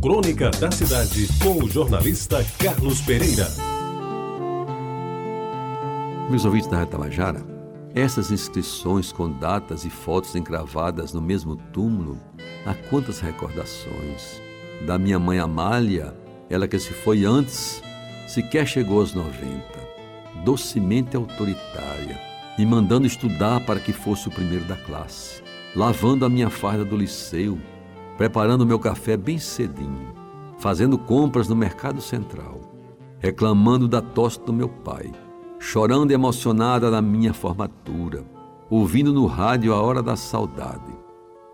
Crônica da Cidade, com o jornalista Carlos Pereira. Meus ouvintes da Retabajara, essas inscrições com datas e fotos encravadas no mesmo túmulo, há quantas recordações. Da minha mãe Amália, ela que se foi antes, sequer chegou aos 90, docemente autoritária, me mandando estudar para que fosse o primeiro da classe, lavando a minha farda do liceu, preparando meu café bem cedinho, fazendo compras no mercado central, reclamando da tosse do meu pai, chorando emocionada na minha formatura, ouvindo no rádio a hora da saudade,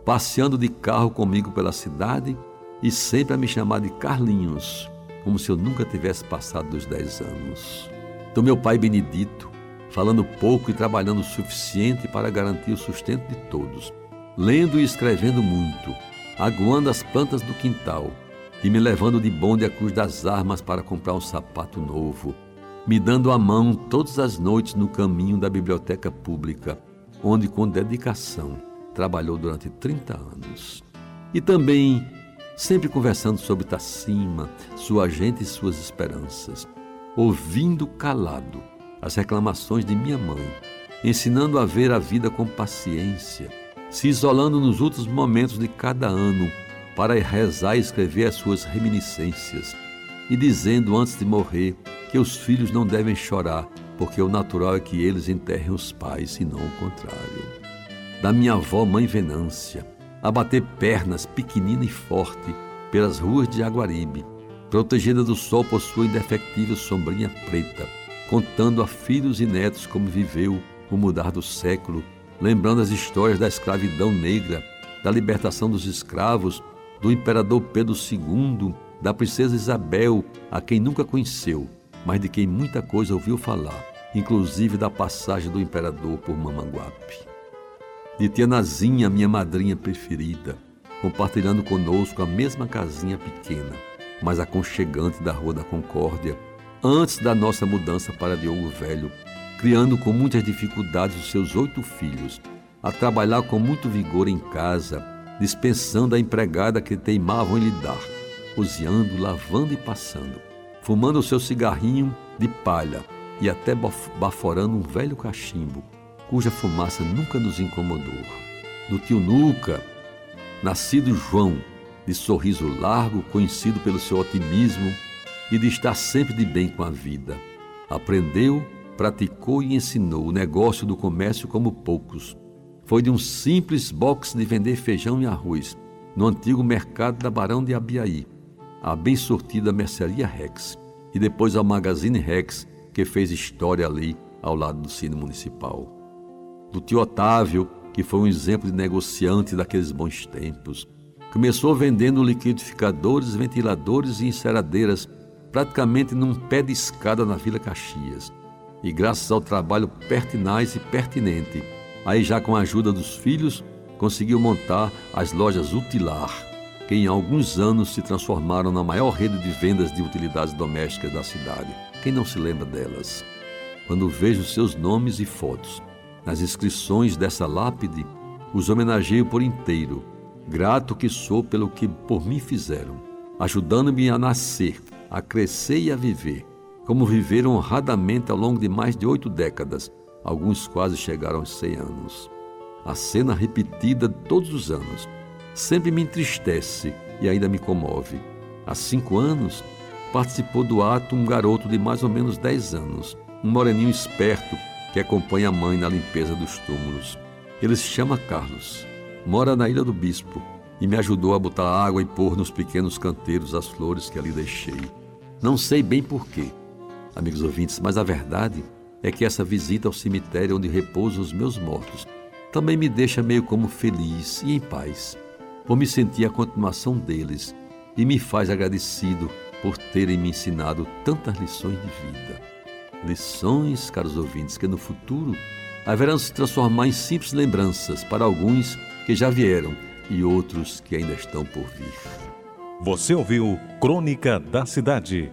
passeando de carro comigo pela cidade e sempre a me chamar de Carlinhos, como se eu nunca tivesse passado dos 10 anos. Do meu pai Benedito, falando pouco e trabalhando o suficiente para garantir o sustento de todos, lendo e escrevendo muito, aguando as plantas do quintal e me levando de bonde à Cruz das Armas para comprar um sapato novo, me dando a mão todas as noites no caminho da biblioteca pública, onde com dedicação trabalhou durante 30 anos. E também sempre conversando sobre Tacima, sua gente e suas esperanças, ouvindo calado as reclamações de minha mãe, ensinando a ver a vida com paciência se isolando nos últimos momentos de cada ano para rezar e escrever as suas reminiscências, e dizendo antes de morrer que os filhos não devem chorar, porque o natural é que eles enterrem os pais e não o contrário. Da minha avó, mãe Venância, a bater pernas pequenina e forte pelas ruas de Aguaribe, protegida do sol por sua indefectível sombrinha preta, contando a filhos e netos como viveu o mudar do século lembrando as histórias da escravidão negra, da libertação dos escravos, do imperador Pedro II, da princesa Isabel, a quem nunca conheceu, mas de quem muita coisa ouviu falar, inclusive da passagem do imperador por Mamanguape. De tia Nazinha, minha madrinha preferida, compartilhando conosco a mesma casinha pequena, mas aconchegante da Rua da Concórdia, antes da nossa mudança para Diogo Velho, criando com muitas dificuldades os seus oito filhos, a trabalhar com muito vigor em casa, dispensando a empregada que teimavam em lhe dar, cozinhando, lavando e passando, fumando o seu cigarrinho de palha e até baforando um velho cachimbo, cuja fumaça nunca nos incomodou. Do tio Nuca, nascido João, de sorriso largo, conhecido pelo seu otimismo e de estar sempre de bem com a vida. Aprendeu praticou e ensinou o negócio do comércio como poucos. Foi de um simples box de vender feijão e arroz no antigo mercado da Barão de Abiaí, a bem sortida mercearia Rex, e depois ao Magazine Rex, que fez história ali ao lado do Cine Municipal. Do tio Otávio, que foi um exemplo de negociante daqueles bons tempos. Começou vendendo liquidificadores, ventiladores e enceradeiras praticamente num pé de escada na Vila Caxias e graças ao trabalho pertinaz e pertinente, aí já com a ajuda dos filhos, conseguiu montar as lojas Utilar, que em alguns anos se transformaram na maior rede de vendas de utilidades domésticas da cidade. Quem não se lembra delas? Quando vejo seus nomes e fotos nas inscrições dessa lápide, os homenageio por inteiro, grato que sou pelo que por mim fizeram, ajudando-me a nascer, a crescer e a viver como viveram honradamente ao longo de mais de oito décadas, alguns quase chegaram aos cem anos. A cena repetida todos os anos sempre me entristece e ainda me comove. Há cinco anos, participou do ato um garoto de mais ou menos dez anos, um moreninho esperto que acompanha a mãe na limpeza dos túmulos. Ele se chama Carlos, mora na Ilha do Bispo e me ajudou a botar água e pôr nos pequenos canteiros as flores que ali deixei. Não sei bem porquê, amigos ouvintes, mas a verdade é que essa visita ao cemitério onde repousam os meus mortos também me deixa meio como feliz e em paz, por me sentir a continuação deles e me faz agradecido por terem me ensinado tantas lições de vida. Lições, caros ouvintes, que no futuro haverão se transformar em simples lembranças para alguns que já vieram e outros que ainda estão por vir. Você ouviu Crônica da Cidade